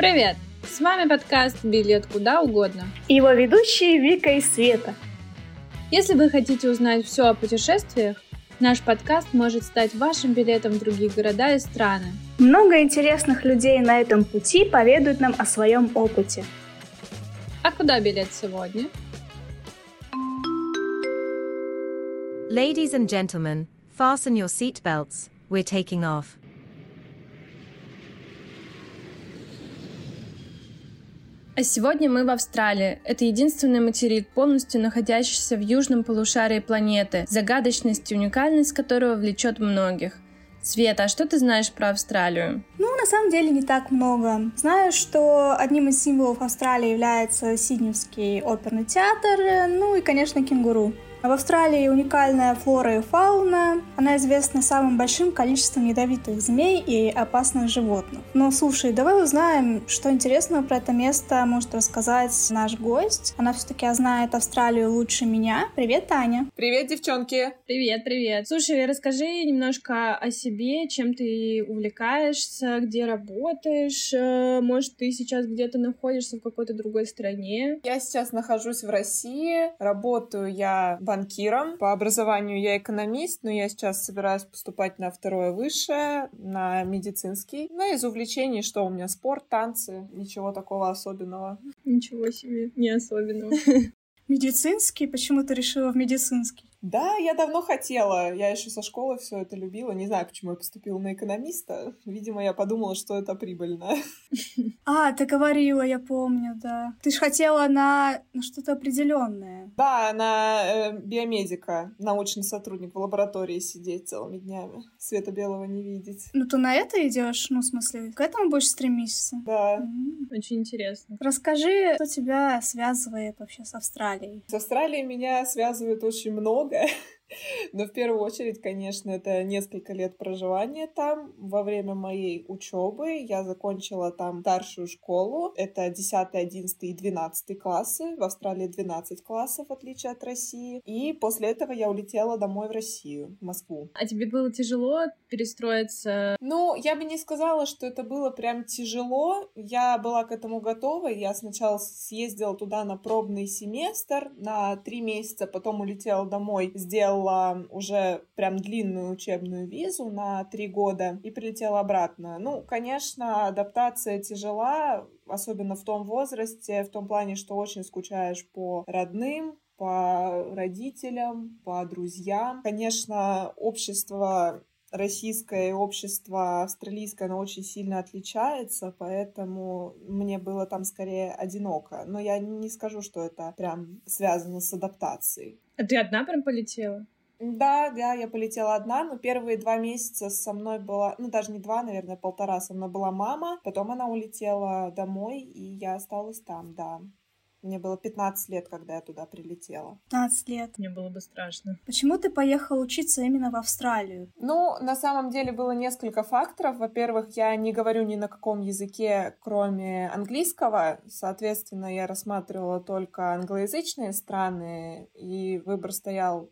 Привет! С вами подкаст «Билет куда угодно». И его ведущие Вика и Света. Если вы хотите узнать все о путешествиях, наш подкаст может стать вашим билетом в другие города и страны. Много интересных людей на этом пути поведают нам о своем опыте. А куда билет сегодня? Ladies and gentlemen, fasten your seatbelts. We're taking off. А сегодня мы в Австралии. Это единственный материк, полностью находящийся в южном полушарии планеты, загадочность и уникальность которого влечет многих. Света, а что ты знаешь про Австралию? Ну, на самом деле не так много. Знаю, что одним из символов Австралии является Сидневский оперный театр, ну и, конечно, кенгуру. В Австралии уникальная флора и фауна. Она известна самым большим количеством ядовитых змей и опасных животных. Но слушай, давай узнаем, что интересного про это место может рассказать наш гость. Она все-таки знает Австралию лучше меня. Привет, Таня. Привет, девчонки. Привет, привет. Слушай, расскажи немножко о себе, чем ты увлекаешься, где работаешь. Э, может, ты сейчас где-то находишься в какой-то другой стране? Я сейчас нахожусь в России. Работаю я банкиром. По образованию я экономист, но я сейчас собираюсь поступать на второе высшее, на медицинский. Ну, из увлечений, что у меня спорт, танцы, ничего такого особенного. Ничего себе, не особенного. Медицинский? Почему ты решила в медицинский? Да, я давно хотела. Я еще со школы все это любила. Не знаю, почему я поступила на экономиста. Видимо, я подумала, что это прибыльно. А, ты говорила, я помню, да. Ты же хотела на, на что-то определенное. Да, на э, биомедика, научный сотрудник в лаборатории сидеть целыми днями. Света белого не видеть. Ну, ты на это идешь, ну, в смысле, к этому будешь стремиться? Да. М-м, очень интересно. Расскажи, что тебя связывает вообще с Австралией? С Австралией меня связывает очень много много. Но в первую очередь, конечно, это несколько лет проживания там. Во время моей учебы я закончила там старшую школу. Это 10, 11 и 12 классы. В Австралии 12 классов, в отличие от России. И после этого я улетела домой в Россию, в Москву. А тебе было тяжело перестроиться? Ну, я бы не сказала, что это было прям тяжело. Я была к этому готова. Я сначала съездила туда на пробный семестр на три месяца, потом улетела домой, сделала сделала уже прям длинную учебную визу на три года и прилетела обратно. Ну, конечно, адаптация тяжела, особенно в том возрасте, в том плане, что очень скучаешь по родным, по родителям, по друзьям. Конечно, общество российское общество австралийское, оно очень сильно отличается, поэтому мне было там скорее одиноко. Но я не скажу, что это прям связано с адаптацией. А ты одна прям полетела? Да, да, я полетела одна, но первые два месяца со мной была, ну даже не два, наверное, полтора, со мной была мама, потом она улетела домой, и я осталась там, да. Мне было 15 лет, когда я туда прилетела. 15 лет. Мне было бы страшно. Почему ты поехала учиться именно в Австралию? Ну, на самом деле было несколько факторов. Во-первых, я не говорю ни на каком языке, кроме английского. Соответственно, я рассматривала только англоязычные страны, и выбор стоял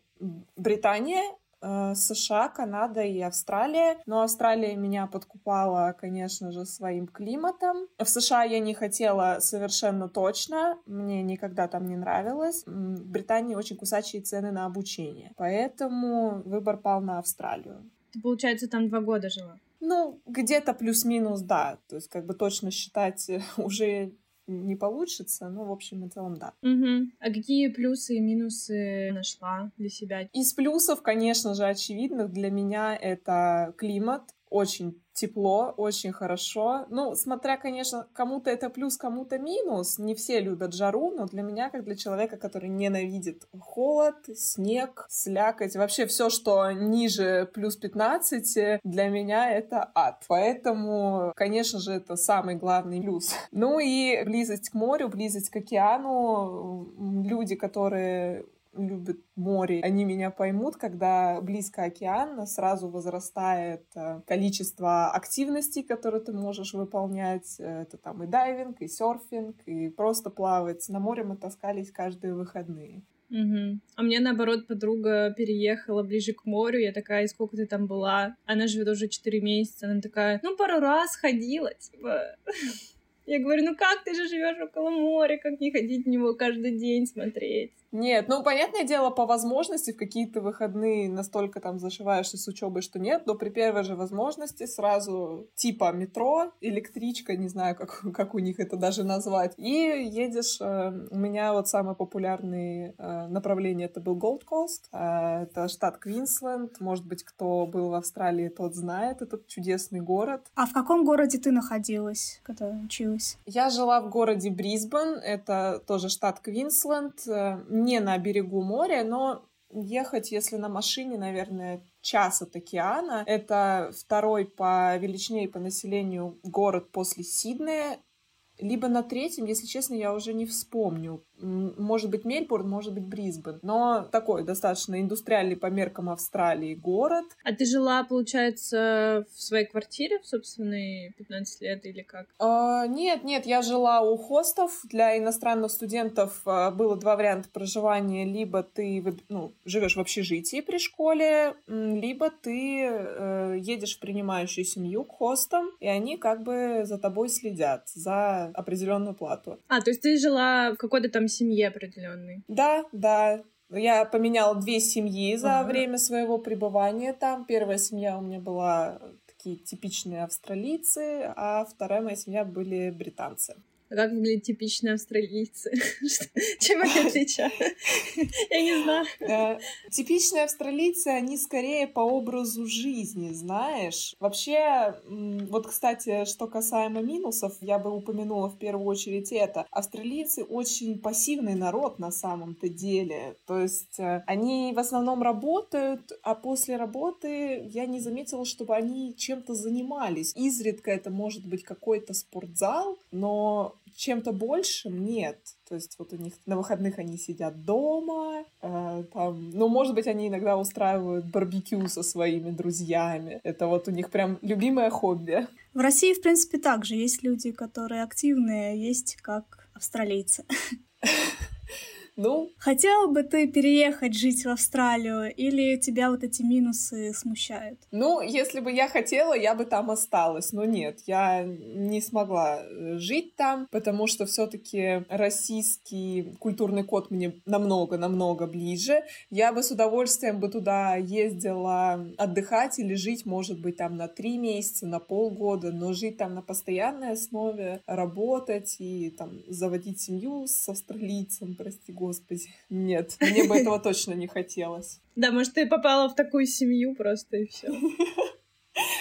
Британия США, Канада и Австралия. Но Австралия меня подкупала, конечно же, своим климатом. В США я не хотела совершенно точно, мне никогда там не нравилось. В Британии очень кусачие цены на обучение, поэтому выбор пал на Австралию. Ты, получается, там два года жила? Ну, где-то плюс-минус, да. То есть, как бы точно считать уже не получится. Ну, в общем и целом, да. Угу. А какие плюсы и минусы нашла для себя? Из плюсов, конечно же, очевидных для меня это климат. Очень тепло, очень хорошо. Ну, смотря, конечно, кому-то это плюс, кому-то минус. Не все любят жару, но для меня, как для человека, который ненавидит холод, снег, слякоть, вообще все, что ниже плюс 15, для меня это ад. Поэтому, конечно же, это самый главный плюс. Ну и близость к морю, близость к океану. Люди, которые любят море, они меня поймут, когда близко океан, сразу возрастает э, количество активностей, которые ты можешь выполнять. Это там и дайвинг, и серфинг, и просто плавать. На море мы таскались каждые выходные. Угу. А мне, наоборот, подруга переехала ближе к морю. Я такая, сколько ты там была? Она живет уже 4 месяца. Она такая, ну, пару раз ходила, типа. Я говорю, ну как ты же живешь около моря, как не ходить в него каждый день смотреть? Нет, ну, понятное дело, по возможности в какие-то выходные настолько там зашиваешься с учебой, что нет, но при первой же возможности сразу типа метро, электричка, не знаю, как, как у них это даже назвать, и едешь, э, у меня вот самое популярное э, направление это был Gold Coast, э, это штат Квинсленд, может быть, кто был в Австралии, тот знает этот чудесный город. А в каком городе ты находилась, когда училась? Я жила в городе Брисбен, это тоже штат Квинсленд, не на берегу моря, но ехать, если на машине, наверное, час от океана. Это второй по величине и по населению город после Сиднея. Либо на третьем, если честно, я уже не вспомню может быть Мельбурн, может быть Брисбен, но такой достаточно индустриальный по меркам Австралии город. А ты жила, получается, в своей квартире в собственные 15 лет или как? А, нет, нет, я жила у хостов. Для иностранных студентов а, было два варианта проживания. Либо ты ну, живешь в общежитии при школе, либо ты э, едешь в принимающую семью к хостам, и они как бы за тобой следят за определенную плату. А, то есть ты жила в какой-то там семье определенной. Да, да. Я поменяла две семьи за ага. время своего пребывания там. Первая семья у меня была такие типичные австралийцы, а вторая моя семья были британцы. Как выглядят типичные австралийцы? Чем они отличаются? Я не знаю. Э, типичные австралийцы, они скорее по образу жизни, знаешь. Вообще, вот, кстати, что касаемо минусов, я бы упомянула в первую очередь это. Австралийцы очень пассивный народ на самом-то деле. То есть э, они в основном работают, а после работы я не заметила, чтобы они чем-то занимались. Изредка это может быть какой-то спортзал, но чем-то большим нет. То есть вот у них на выходных они сидят дома, э, там, ну, может быть, они иногда устраивают барбекю со своими друзьями. Это вот у них прям любимое хобби. В России, в принципе, также есть люди, которые активные, есть как австралийцы. Ну? Хотела бы ты переехать жить в Австралию или тебя вот эти минусы смущают? Ну, если бы я хотела, я бы там осталась. Но нет, я не смогла э, жить там, потому что все-таки российский культурный код мне намного-намного ближе. Я бы с удовольствием бы туда ездила отдыхать или жить, может быть, там на три месяца, на полгода, но жить там на постоянной основе, работать и там заводить семью с австралийцем, прости господи, господи. Нет, мне бы этого точно не хотелось. Да, может, ты попала в такую семью просто и все.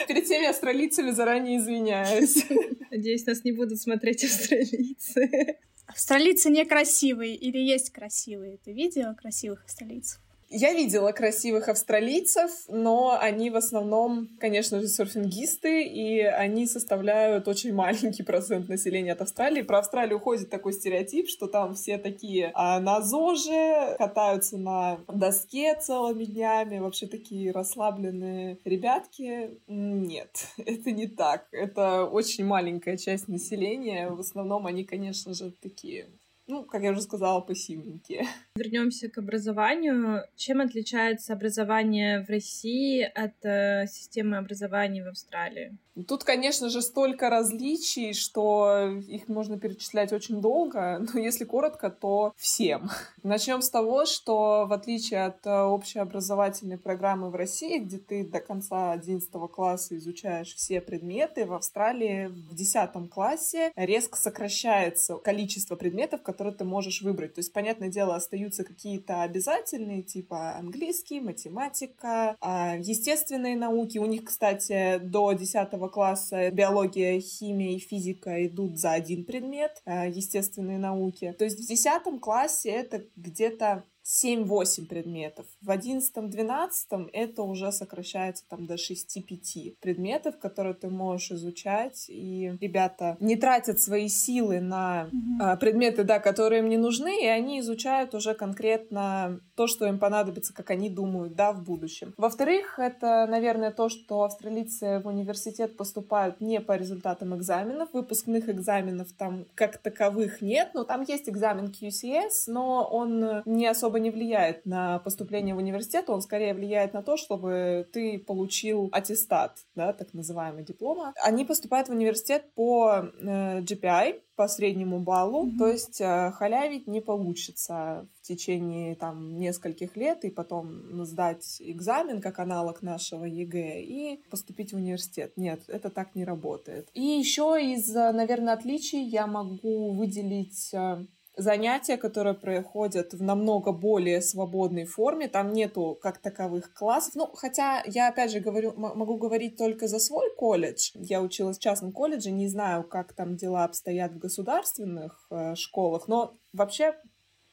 Перед теми австралийцами заранее извиняюсь. Надеюсь, нас не будут смотреть австралийцы. Австралийцы некрасивые или есть красивые? Ты видела красивых австралийцев? Я видела красивых австралийцев, но они в основном, конечно же, серфингисты, и они составляют очень маленький процент населения от Австралии. Про Австралию ходит такой стереотип, что там все такие а, на ЗОЖе, катаются на доске целыми днями, вообще такие расслабленные ребятки. Нет, это не так. Это очень маленькая часть населения. В основном они, конечно же, такие ну, как я уже сказала, пассивненькие. Вернемся к образованию. Чем отличается образование в России от э, системы образования в Австралии? Тут, конечно же, столько различий, что их можно перечислять очень долго, но если коротко, то всем. Начнем с того, что в отличие от э, общеобразовательной программы в России, где ты до конца 11 класса изучаешь все предметы, в Австралии в 10 классе резко сокращается количество предметов, которые ты можешь выбрать. То есть, понятное дело, остаются какие-то обязательные, типа английский, математика, а, естественные науки. У них, кстати, до 10 класса биология, химия и физика идут за один предмет, э, естественные науки. То есть в десятом классе это где-то 7-8 предметов. В 11-12 это уже сокращается там до 6-5 предметов, которые ты можешь изучать. И ребята не тратят свои силы на mm-hmm. предметы, да, которые им не нужны, и они изучают уже конкретно то, что им понадобится, как они думают, да, в будущем. Во-вторых, это, наверное, то, что австралийцы в университет поступают не по результатам экзаменов, выпускных экзаменов там как таковых нет, но там есть экзамен QCS, но он не особо не влияет на поступление в университет, он скорее влияет на то, чтобы ты получил аттестат, да, так называемый диплома. Они поступают в университет по э, GPA, по среднему баллу, mm-hmm. то есть э, халявить не получится в течение там нескольких лет и потом сдать экзамен как аналог нашего ЕГЭ и поступить в университет. Нет, это так не работает. И еще из, наверное, отличий я могу выделить э, занятия, которые проходят в намного более свободной форме. Там нету как таковых классов. Ну, хотя я, опять же, говорю, могу говорить только за свой колледж. Я училась в частном колледже, не знаю, как там дела обстоят в государственных э, школах, но вообще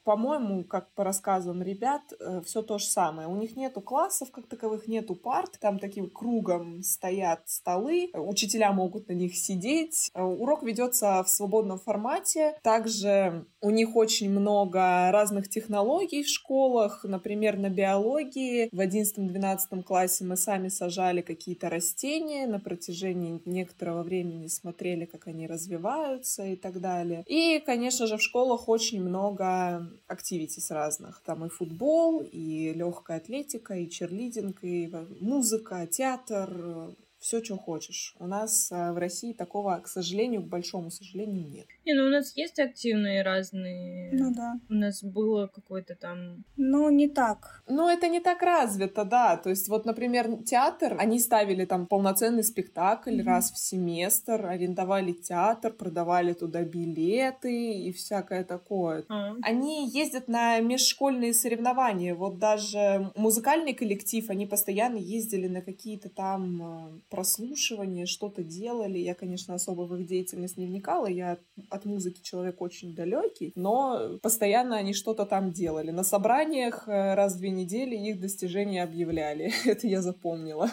по-моему, как по рассказам ребят, э, все то же самое. У них нету классов как таковых, нету парт, там таким кругом стоят столы, учителя могут на них сидеть. Э, урок ведется в свободном формате. Также у них очень много разных технологий в школах. Например, на биологии в 11-12 классе мы сами сажали какие-то растения, на протяжении некоторого времени смотрели, как они развиваются и так далее. И, конечно же, в школах очень много активитис разных. Там и футбол, и легкая атлетика, и черлидинг, и музыка, театр, все, что хочешь. У нас а, в России такого, к сожалению, к большому сожалению, нет. Не, ну у нас есть активные разные. Ну да. У нас было какой-то там. Ну, не так. Ну, это не так развито, да. То есть, вот, например, театр, они ставили там полноценный спектакль mm-hmm. раз в семестр, арендовали театр, продавали туда билеты и всякое такое. Mm-hmm. Они ездят на межшкольные соревнования. Вот даже музыкальный коллектив, они постоянно ездили на какие-то там а, прослушивание, что-то делали. Я, конечно, особо в их деятельность не вникала, я от музыки человек очень далекий, но постоянно они что-то там делали. На собраниях э, раз в две недели их достижения объявляли. Это я запомнила.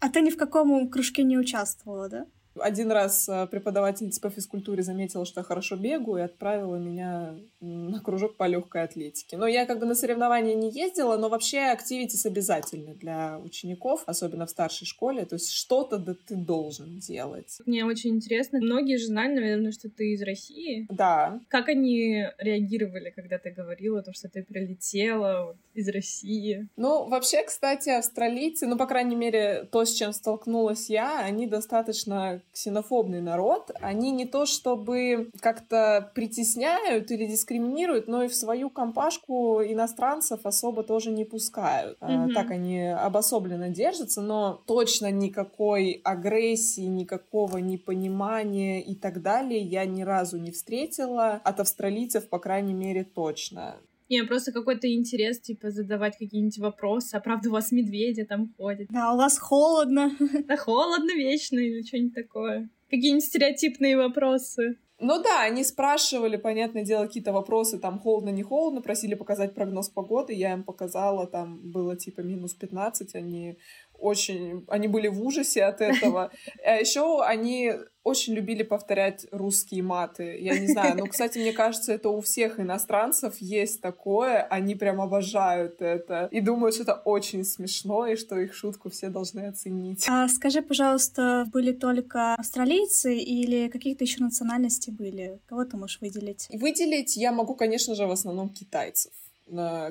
А ты ни в каком кружке не участвовала, да? Один раз э, преподавательница по физкультуре заметила, что я хорошо бегаю, и отправила меня на кружок по легкой атлетике. Но я как бы на соревнования не ездила, но вообще активитис обязательны для учеников, особенно в старшей школе. То есть что-то да ты должен делать. Мне очень интересно. Многие же знали, наверное, что ты из России. Да. Как они реагировали, когда ты говорила, то, что ты прилетела вот, из России? Ну, вообще, кстати, австралийцы, ну, по крайней мере, то, с чем столкнулась я, они достаточно ксенофобный народ. Они не то чтобы как-то притесняют или дискриминируют, но и в свою компашку иностранцев особо тоже не пускают. Mm-hmm. Так они обособленно держатся, но точно никакой агрессии, никакого непонимания и так далее я ни разу не встретила. От австралийцев, по крайней мере, точно. Не, просто какой-то интерес, типа, задавать какие-нибудь вопросы. А правда, у вас медведи там ходят? Да, у вас холодно. Да, холодно вечно или что-нибудь такое. Какие-нибудь стереотипные вопросы. Ну да, они спрашивали, понятное дело, какие-то вопросы, там, холодно, не холодно, просили показать прогноз погоды, я им показала, там было типа минус 15, они очень, они были в ужасе от этого. А еще они очень любили повторять русские маты. Я не знаю, ну, кстати, мне кажется, это у всех иностранцев есть такое. Они прям обожают это и думают, что это очень смешно и что их шутку все должны оценить. А скажи, пожалуйста, были только австралийцы или какие-то еще национальности были? Кого ты можешь выделить? Выделить я могу, конечно же, в основном китайцев.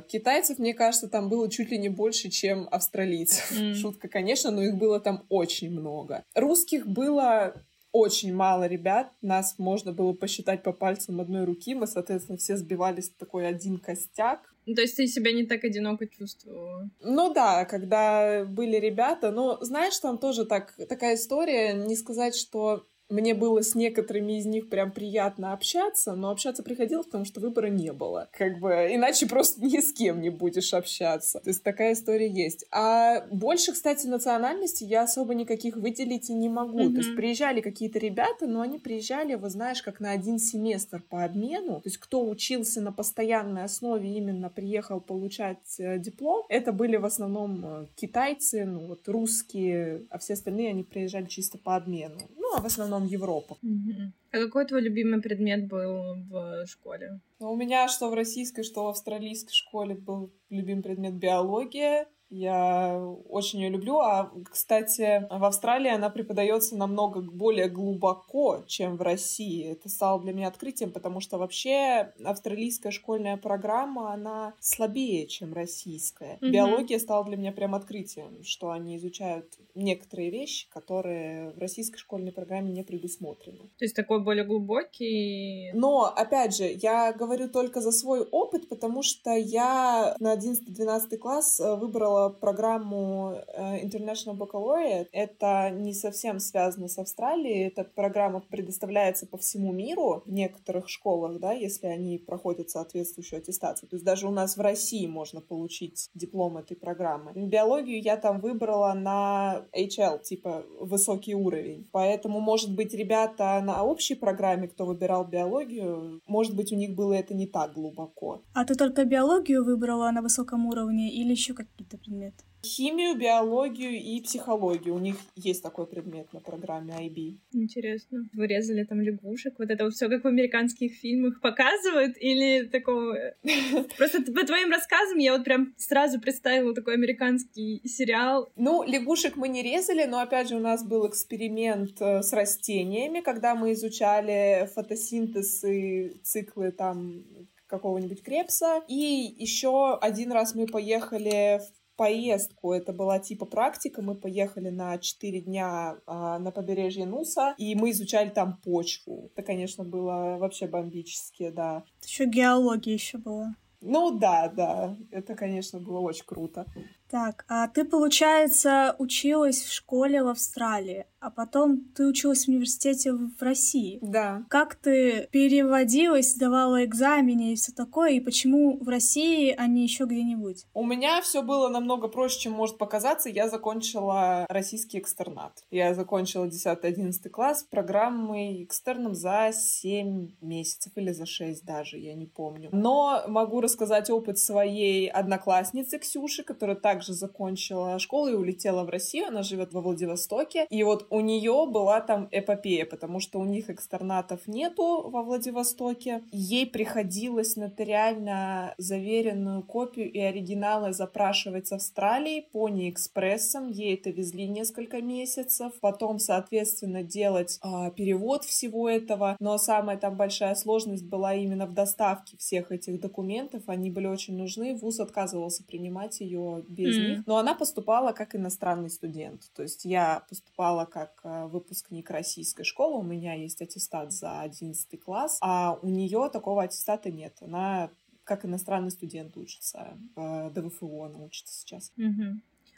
Китайцев, мне кажется, там было чуть ли не больше, чем австралийцев. Mm. Шутка, конечно, но их было там очень много. Русских было очень мало ребят. Нас можно было посчитать по пальцам одной руки. Мы, соответственно, все сбивались в такой один костяк. Ну, то есть ты себя не так одиноко чувствовала? Ну да, когда были ребята. Но знаешь, там тоже так, такая история. Не сказать, что мне было с некоторыми из них прям приятно общаться, но общаться приходилось, потому что выбора не было. Как бы, иначе просто ни с кем не будешь общаться. То есть такая история есть. А больше, кстати, национальностей я особо никаких выделить и не могу. Mm-hmm. То есть приезжали какие-то ребята, но они приезжали, вы знаешь, как на один семестр по обмену. То есть кто учился на постоянной основе, именно приехал получать э, диплом, это были в основном э, китайцы, ну вот русские, а все остальные они приезжали чисто по обмену. Ну, в основном Европа. Угу. А какой твой любимый предмет был в школе? Ну, у меня что в российской, что в австралийской школе был любимый предмет биология. Я очень ее люблю. А, кстати, в Австралии она преподается намного более глубоко, чем в России. Это стало для меня открытием, потому что вообще австралийская школьная программа, она слабее, чем российская. Mm-hmm. Биология стала для меня прям открытием, что они изучают некоторые вещи, которые в российской школьной программе не предусмотрены. То есть такой более глубокий... Но, опять же, я говорю только за свой опыт, потому что я на 11-12 класс э, выбрала программу э, International Baccalaureate. Это не совсем связано с Австралией. Эта программа предоставляется по всему миру в некоторых школах, да, если они проходят соответствующую аттестацию. То есть даже у нас в России можно получить диплом этой программы. Биологию я там выбрала на HL, типа высокий уровень. Поэтому, может быть, ребята на общей программе, кто выбирал биологию, может быть, у них было это не так глубоко. А ты только биологию выбрала на высоком уровне или еще какие-то предмет? Химию, биологию и психологию. У них есть такой предмет на программе IB. Интересно. Вырезали там лягушек. Вот это вот все как в американских фильмах показывают или такого... Просто по твоим рассказам я вот прям сразу представила такой американский сериал. Ну, лягушек мы не резали, но опять же у нас был эксперимент э, с растениями, когда мы изучали фотосинтез и циклы там какого-нибудь крепса. И еще один раз мы поехали в поездку. Это была типа практика. Мы поехали на 4 дня а, на побережье Нуса, и мы изучали там почву. Это, конечно, было вообще бомбически, да. Еще геология еще была. Ну да, да, это, конечно, было очень круто. Так, а ты, получается, училась в школе в Австралии, а потом ты училась в университете в России. Да. Как ты переводилась, давала экзамены и все такое, и почему в России, а не еще где-нибудь? У меня все было намного проще, чем может показаться. Я закончила российский экстернат. Я закончила 10-11 класс программой экстерном за 7 месяцев или за 6 даже, я не помню. Но могу рассказать опыт своей одноклассницы Ксюши, которая так также закончила школу и улетела в Россию. Она живет во Владивостоке. И вот у нее была там эпопея, потому что у них экстернатов нету во Владивостоке. Ей приходилось нотариально заверенную копию и оригиналы запрашивать с Австралии по неэкспрессам. Ей это везли несколько месяцев. Потом, соответственно, делать э, перевод всего этого. Но самая там большая сложность была именно в доставке всех этих документов. Они были очень нужны. ВУЗ отказывался принимать ее без mm. них. Но она поступала как иностранный студент. То есть я поступала как э, выпускник российской школы, у меня есть аттестат за 11 класс, а у нее такого аттестата нет. Она как иностранный студент учится, в ДВФО она учится сейчас. Mm-hmm.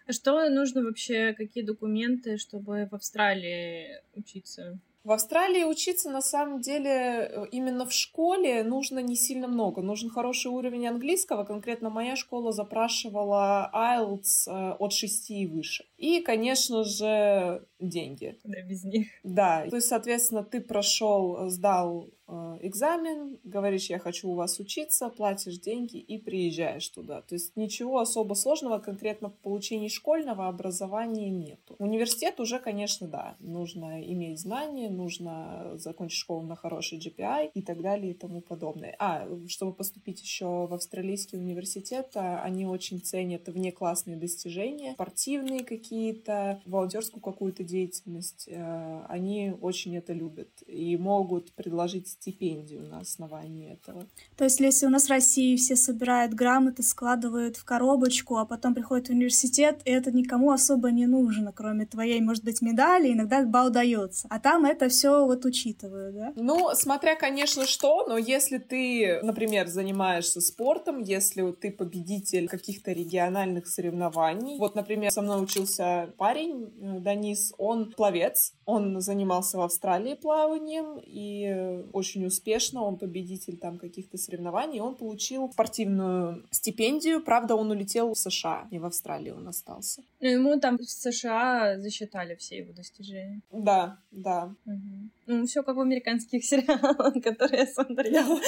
А что нужно вообще, какие документы, чтобы в Австралии учиться? В Австралии учиться на самом деле э, именно в школе нужно не сильно много. Нужен хороший уровень английского. Конкретно моя школа запрашивала IELTS э, от 6 и выше. И, конечно же, деньги. Да, без них. Да. То есть, соответственно, ты прошел, сдал Э, экзамен, говоришь, я хочу у вас учиться, платишь деньги и приезжаешь туда. То есть ничего особо сложного конкретно в получении школьного образования нету. Университет уже, конечно, да, нужно иметь знания, нужно закончить школу на хороший GPI и так далее и тому подобное. А, чтобы поступить еще в австралийский университет, а, они очень ценят внеклассные достижения, спортивные какие-то, волонтерскую какую-то деятельность. Э, они очень это любят и могут предложить стипендию на основании этого. То есть, если у нас в России все собирают грамоты, складывают в коробочку, а потом приходят в университет, и это никому особо не нужно, кроме твоей, может быть, медали, иногда бал дается. А там это все вот учитывают, да? Ну, смотря, конечно, что, но если ты, например, занимаешься спортом, если ты победитель каких-то региональных соревнований, вот, например, со мной учился парень, э, Данис, он пловец, он занимался в Австралии плаванием и очень очень успешно, он победитель там каких-то соревнований, он получил спортивную стипендию, правда, он улетел в США, не в Австралии он остался. Ну, ему там в США засчитали все его достижения. Да, да. Угу. Ну, все как в американских сериалах, которые я смотрела.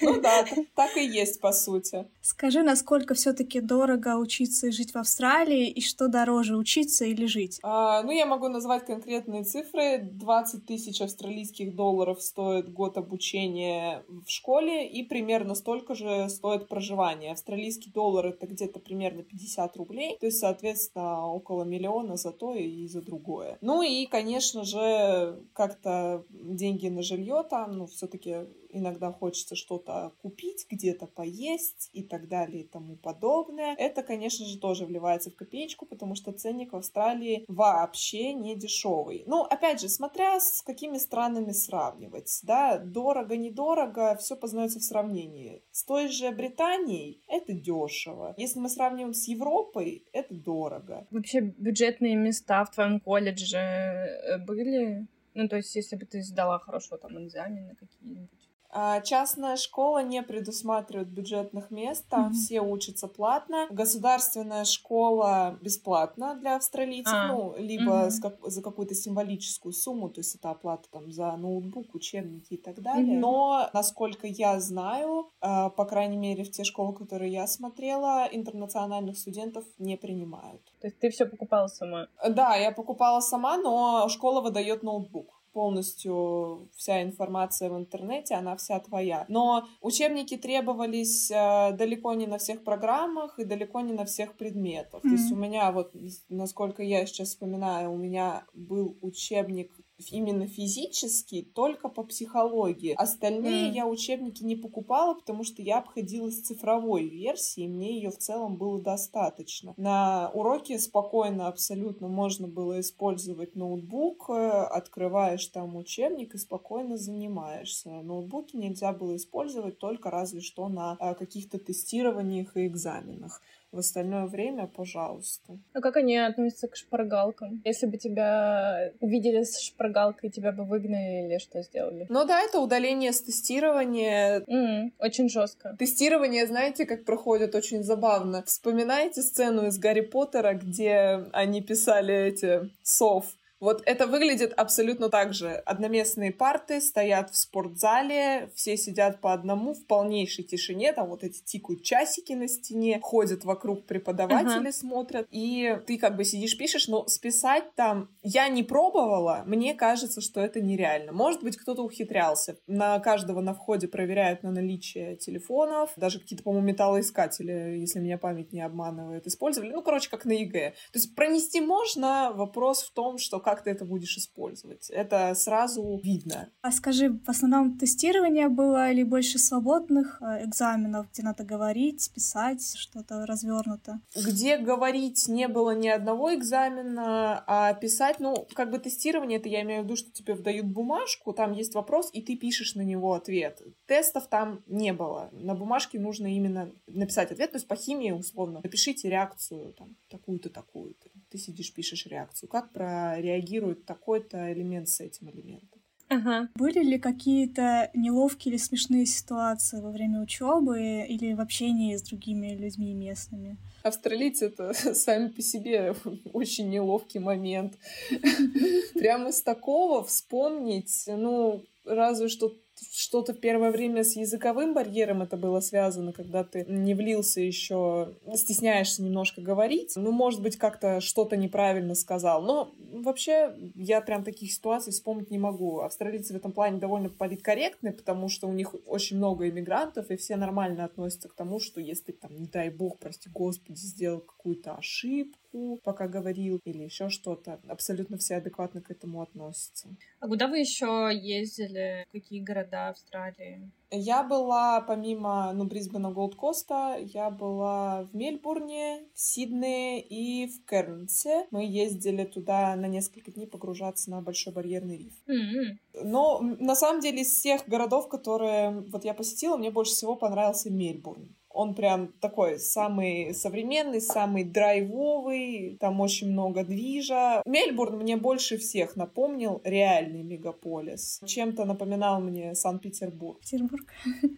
Ну да, так и есть, по сути. Скажи, насколько все таки дорого учиться и жить в Австралии, и что дороже, учиться или жить? А, ну, я могу назвать конкретные цифры. 20 тысяч австралийских долларов стоит год обучения в школе, и примерно столько же стоит проживание. Австралийский доллар — это где-то примерно 50 рублей, то есть, соответственно, около миллиона за то и за другое. Ну и, конечно же, как-то деньги на жилье там, ну, все-таки иногда хочется что-то купить, где-то поесть и так далее и тому подобное. Это, конечно же, тоже вливается в копеечку, потому что ценник в Австралии вообще не дешевый. Ну, опять же, смотря с какими странами сравнивать, да, дорого-недорого, все познается в сравнении. С той же Британией это дешево. Если мы сравниваем с Европой, это дорого. Вообще бюджетные места в твоем колледже э, были? Ну, то есть, если бы ты сдала хорошо там экзамены какие-нибудь. А, частная школа не предусматривает бюджетных мест, там mm-hmm. все учатся платно. Государственная школа бесплатна для австралийцев, а, ну, либо mm-hmm. как, за какую-то символическую сумму, то есть это оплата там за ноутбук, учебники и так далее. Mm-hmm. Но, насколько я знаю, э, по крайней мере, в те школы, которые я смотрела, интернациональных студентов не принимают. То есть ты все покупала сама? Да, я покупала сама, но школа выдает ноутбук полностью вся информация в интернете, она вся твоя. Но учебники требовались э, далеко не на всех программах и далеко не на всех предметах. Mm-hmm. То есть у меня вот, насколько я сейчас вспоминаю, у меня был учебник именно физически, только по психологии. Остальные mm. я учебники не покупала, потому что я обходилась цифровой версией, мне ее в целом было достаточно. На уроке спокойно абсолютно можно было использовать ноутбук, э, открываешь там учебник и спокойно занимаешься. Ноутбуки нельзя было использовать только разве что на э, каких-то тестированиях и экзаменах. В остальное время, пожалуйста. А как они относятся к шпаргалкам? Если бы тебя увидели с шпаргалкой, тебя бы выгнали или что сделали? Ну да, это удаление с тестирования. Mm, очень жестко. Тестирование, знаете, как проходит очень забавно. Вспоминаете сцену из Гарри Поттера, где они писали эти сов вот это выглядит абсолютно так же. Одноместные парты стоят в спортзале, все сидят по одному в полнейшей тишине, там вот эти тикают часики на стене, ходят вокруг преподаватели, uh-huh. смотрят, и ты как бы сидишь, пишешь, но списать там я не пробовала, мне кажется, что это нереально. Может быть, кто-то ухитрялся. На каждого на входе проверяют на наличие телефонов, даже какие-то, по-моему, металлоискатели, если меня память не обманывает, использовали. Ну, короче, как на ЕГЭ. То есть пронести можно, вопрос в том, что как как ты это будешь использовать. Это сразу видно. А скажи, в основном тестирование было или больше свободных э, экзаменов, где надо говорить, писать, что-то развернуто? Где говорить не было ни одного экзамена, а писать, ну, как бы тестирование, это я имею в виду, что тебе выдают бумажку, там есть вопрос, и ты пишешь на него ответ. Тестов там не было. На бумажке нужно именно написать ответ, то есть по химии условно. Напишите реакцию там такую-то, такую-то ты сидишь, пишешь реакцию. Как прореагирует такой-то элемент с этим элементом? Ага. Были ли какие-то неловкие или смешные ситуации во время учебы или в общении с другими людьми местными? Австралийцы это сами по себе очень неловкий момент. Прямо с такого вспомнить, ну, разве что что-то в первое время с языковым барьером это было связано, когда ты не влился еще, стесняешься немножко говорить. Ну, может быть, как-то что-то неправильно сказал. Но вообще я прям таких ситуаций вспомнить не могу. Австралийцы в этом плане довольно политкорректны, потому что у них очень много иммигрантов, и все нормально относятся к тому, что если там, не дай бог, прости господи, сделал какую-то ошибку, пока говорил, или еще что-то. Абсолютно все адекватно к этому относятся. А куда вы еще ездили? Какие города Австралии? Я была, помимо, ну, Брисбена, Голд-Коста, я была в Мельбурне, в Сиднее и в Кернсе. Мы ездили туда на несколько дней погружаться на Большой барьерный риф. Mm-hmm. Но, на самом деле, из всех городов, которые вот я посетила, мне больше всего понравился Мельбурн Он прям такой самый современный, самый драйвовый, там очень много движа. Мельбурн мне больше всех напомнил реальный мегаполис. Чем-то напоминал мне Санкт-Петербург. Петербург.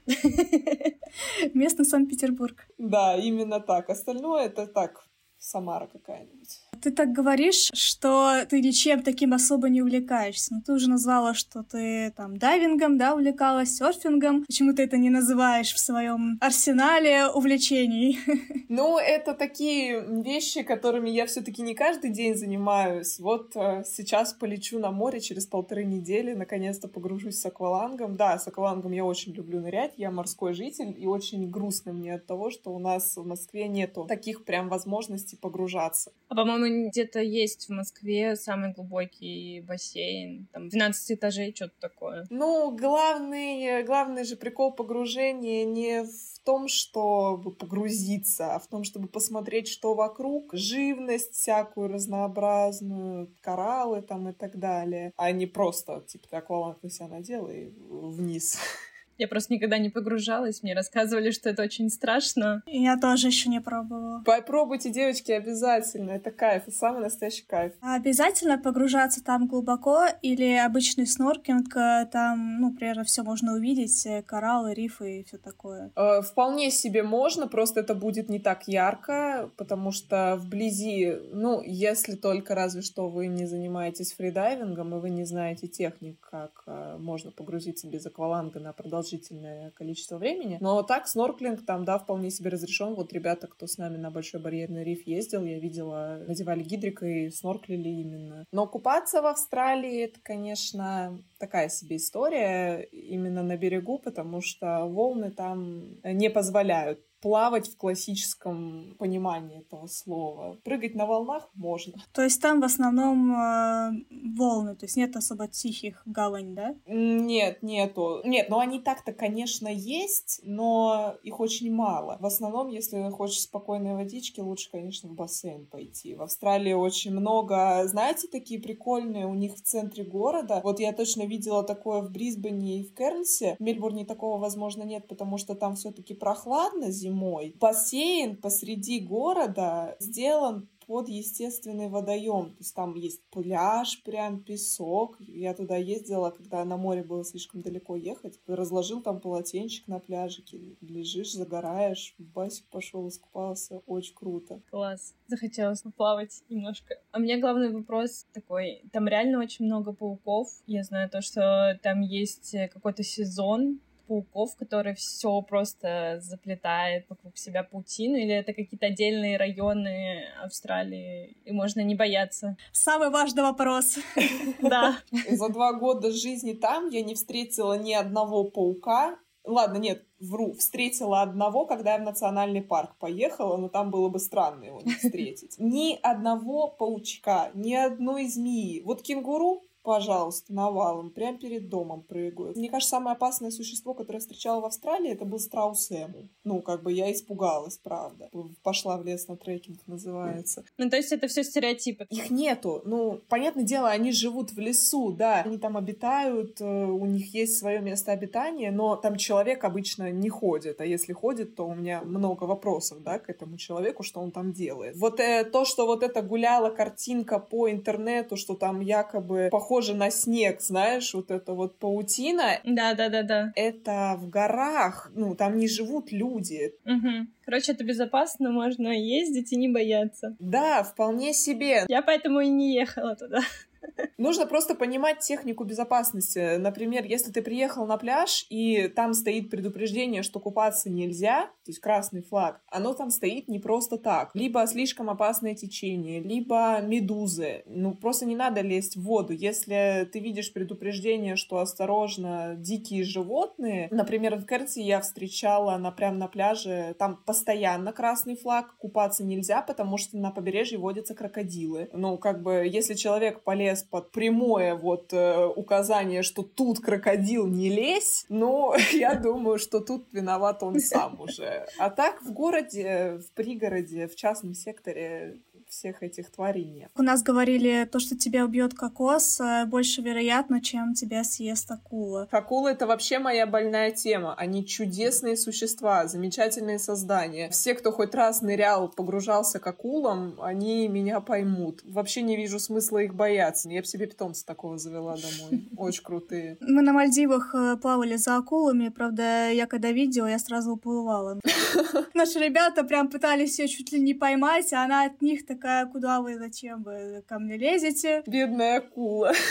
Местный Санкт-Петербург. Да, именно так. Остальное это так, Самара какая-нибудь. Ты так говоришь, что ты ничем таким особо не увлекаешься. Но ну, ты уже назвала, что ты там дайвингом, да, увлекалась, серфингом. Почему ты это не называешь в своем арсенале увлечений? Ну, это такие вещи, которыми я все-таки не каждый день занимаюсь. Вот э, сейчас полечу на море через полторы недели, наконец-то погружусь с аквалангом. Да, с аквалангом я очень люблю нырять, я морской житель, и очень грустно мне от того, что у нас в Москве нету таких прям возможностей погружаться. А, по-моему, где-то есть в Москве самый глубокий бассейн, там 12 этажей, что-то такое. Ну, главный, главный же прикол погружения не в том, чтобы погрузиться, а в том, чтобы посмотреть, что вокруг, живность всякую разнообразную, кораллы там и так далее, а не просто, типа, акваланг на себя надел и вниз. Я просто никогда не погружалась. Мне рассказывали, что это очень страшно. Я тоже еще не пробовала. Попробуйте, девочки, обязательно. Это кайф, это самый настоящий кайф. А обязательно погружаться там глубоко или обычный сноркинг, э, там, ну, примерно все можно увидеть, э, кораллы, рифы и все такое? Э, вполне себе можно, просто это будет не так ярко, потому что вблизи, ну, если только разве что вы не занимаетесь фридайвингом и вы не знаете техник, как э, можно погрузиться без акваланга на продолжение продолжительное количество времени. Но так, снорклинг там, да, вполне себе разрешен. Вот ребята, кто с нами на Большой барьерный риф ездил, я видела, надевали гидрик и снорклили именно. Но купаться в Австралии, это, конечно, такая себе история именно на берегу, потому что волны там не позволяют плавать в классическом понимании этого слова. Прыгать на волнах можно. То есть там в основном э, волны, то есть нет особо тихих гавань, да? Нет, нету. Нет, ну они так-то, конечно, есть, но их очень мало. В основном, если хочешь спокойной водички, лучше, конечно, в бассейн пойти. В Австралии очень много, знаете, такие прикольные у них в центре города. Вот я точно видела такое в Брисбене и в Кернсе. В Мельбурне такого, возможно, нет, потому что там все-таки прохладно зимой, зимой. Бассейн посреди города сделан под естественный водоем. То есть там есть пляж, прям песок. Я туда ездила, когда на море было слишком далеко ехать. Разложил там полотенчик на пляжике, лежишь, загораешь, в басик пошел, искупался. Очень круто. Класс. Захотелось плавать немножко. А у меня главный вопрос такой. Там реально очень много пауков. Я знаю то, что там есть какой-то сезон, пауков, который все просто заплетает вокруг себя паутину, или это какие-то отдельные районы Австралии, и можно не бояться? Самый важный вопрос. Да. За два года жизни там я не встретила ни одного паука, Ладно, нет, вру, встретила одного, когда я в национальный парк поехала, но там было бы странно его не встретить. Ни одного паучка, ни одной змеи. Вот кенгуру пожалуйста, навалом, прямо перед домом прыгают. Мне кажется, самое опасное существо, которое я встречала в Австралии, это был страус Эму. Ну, как бы я испугалась, правда. Пошла в лес на трекинг, называется. Ну, то есть это все стереотипы? Их нету. Ну, понятное дело, они живут в лесу, да. Они там обитают, э, у них есть свое место обитания, но там человек обычно не ходит. А если ходит, то у меня много вопросов, да, к этому человеку, что он там делает. Вот э, то, что вот эта гуляла картинка по интернету, что там якобы похоже похоже на снег, знаешь, вот эта вот паутина. Да, да, да, да. Это в горах, ну, там не живут люди. Угу. Короче, это безопасно, можно ездить и не бояться. Да, вполне себе. Я поэтому и не ехала туда. Нужно просто понимать технику безопасности. Например, если ты приехал на пляж, и там стоит предупреждение, что купаться нельзя, то есть красный флаг, оно там стоит не просто так. Либо слишком опасное течение, либо медузы. Ну, просто не надо лезть в воду. Если ты видишь предупреждение, что осторожно, дикие животные, например, в Керти я встречала на, прям на пляже, там постоянно красный флаг, купаться нельзя, потому что на побережье водятся крокодилы. Ну, как бы, если человек полез под прямое вот э, указание, что тут крокодил не лезь, но я думаю, что тут виноват он сам уже. А так в городе, в пригороде, в частном секторе всех этих тварей нет. У нас говорили, то, что тебя убьет кокос, э, больше вероятно, чем тебя съест акула. Акула — это вообще моя больная тема. Они чудесные существа, замечательные создания. Все, кто хоть раз нырял, погружался к акулам, они меня поймут. Вообще не вижу смысла их бояться. Я бы себе питомца такого завела домой. Очень крутые. Мы на Мальдивах э, плавали за акулами, правда, я когда видела, я сразу уплывала. Наши ребята прям пытались ее чуть ли не поймать, а она от них такая, куда вы, зачем вы ко мне лезете? Бедная акула.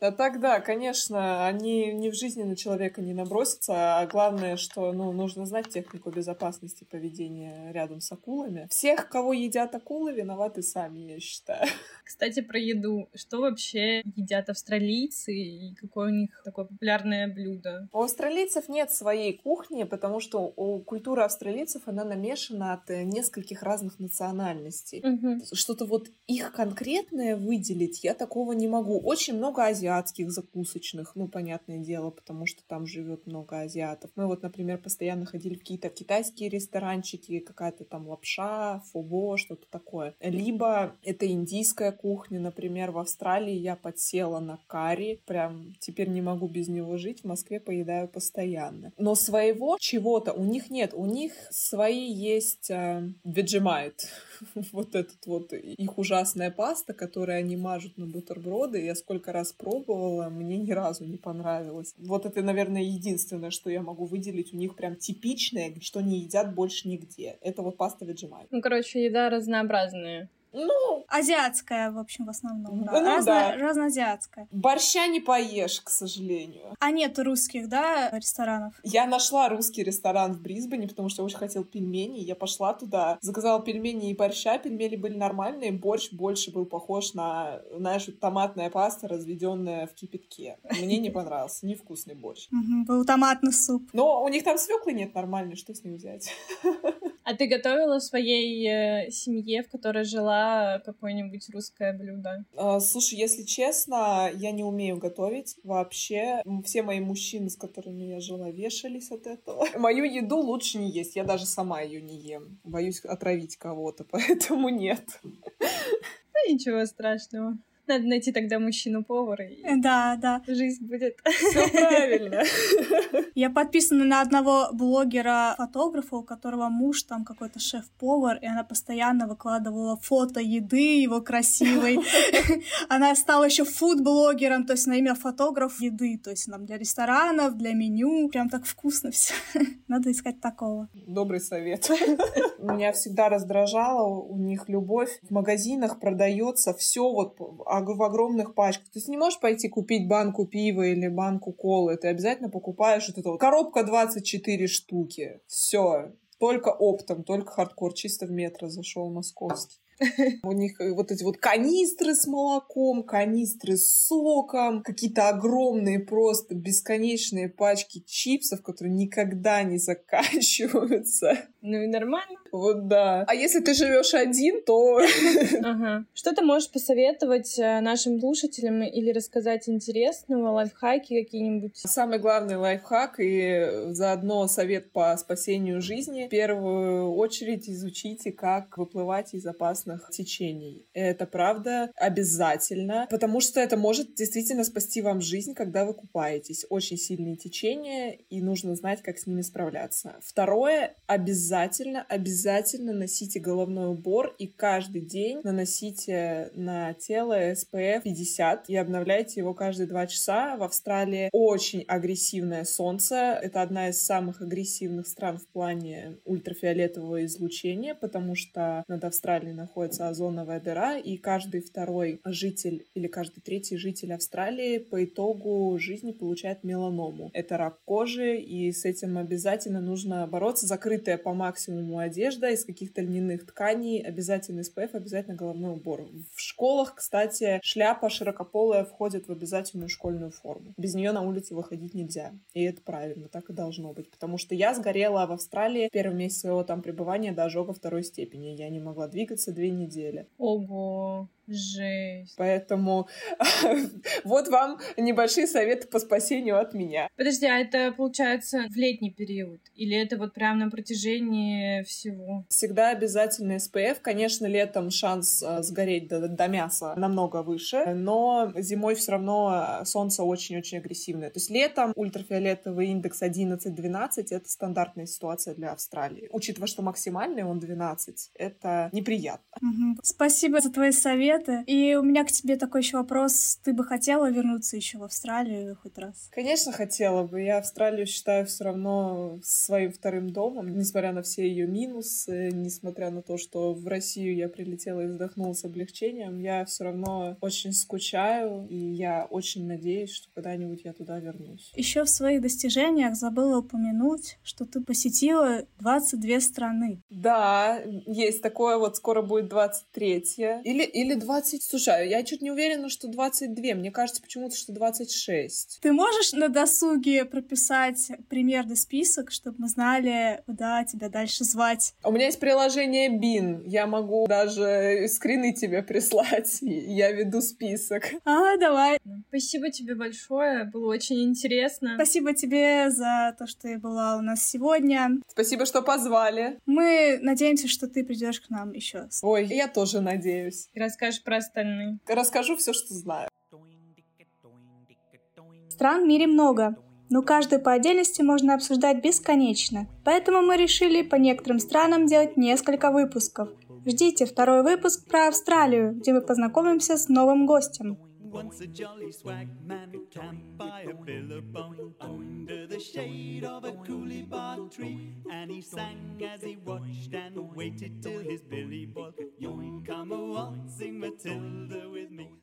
А так да, конечно, они ни в жизни на человека не набросятся, а главное, что ну, нужно знать технику безопасности поведения рядом с акулами. Всех, кого едят акулы, виноваты сами, я считаю. Кстати, про еду. Что вообще едят австралийцы и какое у них такое популярное блюдо? У австралийцев нет своей кухни, потому что у культуры австралийцев она намешана от нескольких разных национальностей. Угу. Что-то вот их конкретное выделить я такого не могу. Очень много азиатских закусочных, ну, понятное дело, потому что там живет много азиатов. Мы вот, например, постоянно ходили в какие-то китайские ресторанчики, какая-то там лапша, фобо, что-то такое. Либо это индийская кухня, например, в Австралии я подсела на карри, прям теперь не могу без него жить, в Москве поедаю постоянно. Но своего чего-то у них нет, у них свои есть э, вот этот вот их ужасная паста, которую они мажут на бутерброды, я сколько раз пробовала, мне ни разу не понравилось. Вот это, наверное, единственное, что я могу выделить у них прям типичное, что не едят больше нигде. Это вот паста Vegemite. Ну, короче, еда разнообразная. Ну, Азиатская, в общем, в основном. Да, ну Разно- да. Разноазиатская. борща не поешь, к сожалению. А нет русских, да, ресторанов? Я нашла русский ресторан в Брисбене, потому что очень хотел пельмени. Я пошла туда, заказала пельмени и борща. Пельмени были нормальные, борщ больше был похож на, знаешь, томатная паста, разведенная в кипятке. Мне не понравился, невкусный борщ. Был томатный суп. Но у них там свеклы нет нормальной, что с ней взять? А ты готовила своей э, семье, в которой жила, какое-нибудь русское блюдо? А, Слушай, если честно, я не умею готовить вообще. Все мои мужчины, с которыми я жила, вешались от этого. Мою еду лучше не есть. Я даже сама ее не ем. Боюсь отравить кого-то, поэтому нет. Ну, ничего страшного. Надо найти тогда мужчину-повара, и Да, да. жизнь будет. Все правильно. Я подписана на одного блогера-фотографа, у которого муж там какой-то шеф-повар, и она постоянно выкладывала фото еды его красивой. Она стала еще фуд-блогером, то есть на имя фотограф еды, то есть нам для ресторанов, для меню. Прям так вкусно все. Надо искать такого. Добрый совет. Меня всегда раздражало у них любовь. В магазинах продается все вот в огромных пачках. То есть не можешь пойти купить банку пива или банку колы. Ты обязательно покупаешь вот это вот. Коробка 24 штуки. Все. Только оптом, только хардкор. Чисто в метро зашел московский. У них э, вот эти вот канистры с молоком, канистры с соком, какие-то огромные просто бесконечные пачки чипсов, которые никогда не заканчиваются. Ну и нормально. Вот да. А если ты живешь один, то Ага. Что ты можешь посоветовать э, нашим слушателям или рассказать интересного, лайфхаки какие-нибудь? самый главный лайфхак и заодно совет по спасению жизни. В первую очередь изучите, как выплывать из опасных течений. Это правда обязательно, потому что это может действительно спасти вам жизнь, когда вы купаетесь. Очень сильные течения, и нужно знать, как с ними справляться. Второе, обязательно, обязательно носите головной убор и каждый день наносите на тело SPF 50 и обновляйте его каждые два часа. В Австралии очень агрессивное солнце. Это одна из самых агрессивных стран в плане ультрафиолетового излучения, потому что над Австралией находится озоновая дыра, и каждый второй житель или каждый третий житель Австралии по итогу жизни получает меланому. Это рак кожи, и с этим обязательно нужно бороться. Закрытая по максимуму одежда из каких-то льняных тканей, обязательно SPF, обязательно головной убор. В школах, кстати, шляпа широкополая входит в обязательную школьную форму. Без нее на улицу выходить нельзя. И это правильно, так и должно быть. Потому что я сгорела в Австралии в первый месяц своего там пребывания до ожога второй степени. Я не могла двигаться две недели. Ого. Жесть. Поэтому вот вам небольшие советы по спасению от меня. Подожди, а это получается в летний период? Или это вот прям на протяжении всего? Всегда обязательно SPF. Конечно, летом шанс э, сгореть до, до мяса намного выше, но зимой все равно солнце очень-очень агрессивное. То есть летом ультрафиолетовый индекс 11-12 — это стандартная ситуация для Австралии. Учитывая, что максимальный он 12, это неприятно. Угу. Спасибо за твои советы советы. И у меня к тебе такой еще вопрос. Ты бы хотела вернуться еще в Австралию хоть раз? Конечно, хотела бы. Я Австралию считаю все равно своим вторым домом, несмотря на все ее минусы, несмотря на то, что в Россию я прилетела и вздохнула с облегчением, я все равно очень скучаю, и я очень надеюсь, что когда-нибудь я туда вернусь. Еще в своих достижениях забыла упомянуть, что ты посетила 22 страны. Да, есть такое, вот скоро будет 23 или, или 20... Слушай, а я чуть не уверена, что 22. Мне кажется почему-то, что 26. Ты можешь на досуге прописать примерный список, чтобы мы знали, куда тебя дальше звать? У меня есть приложение BIN. Я могу даже скрины тебе прислать. Я веду список. А, давай. Спасибо тебе большое. Было очень интересно. Спасибо тебе за то, что ты была у нас сегодня. Спасибо, что позвали. Мы надеемся, что ты придешь к нам еще. Ой, я тоже надеюсь. И расскажешь про остальные. Расскажу все, что знаю. Стран в мире много, но каждую по отдельности можно обсуждать бесконечно. Поэтому мы решили по некоторым странам делать несколько выпусков. Ждите второй выпуск про Австралию, где мы познакомимся с новым гостем. Once a jolly swag man camped by a billabong under the shade of a coolibah tree. And he sang as he watched and waited till his billy. You come a waltzing Matilda with me.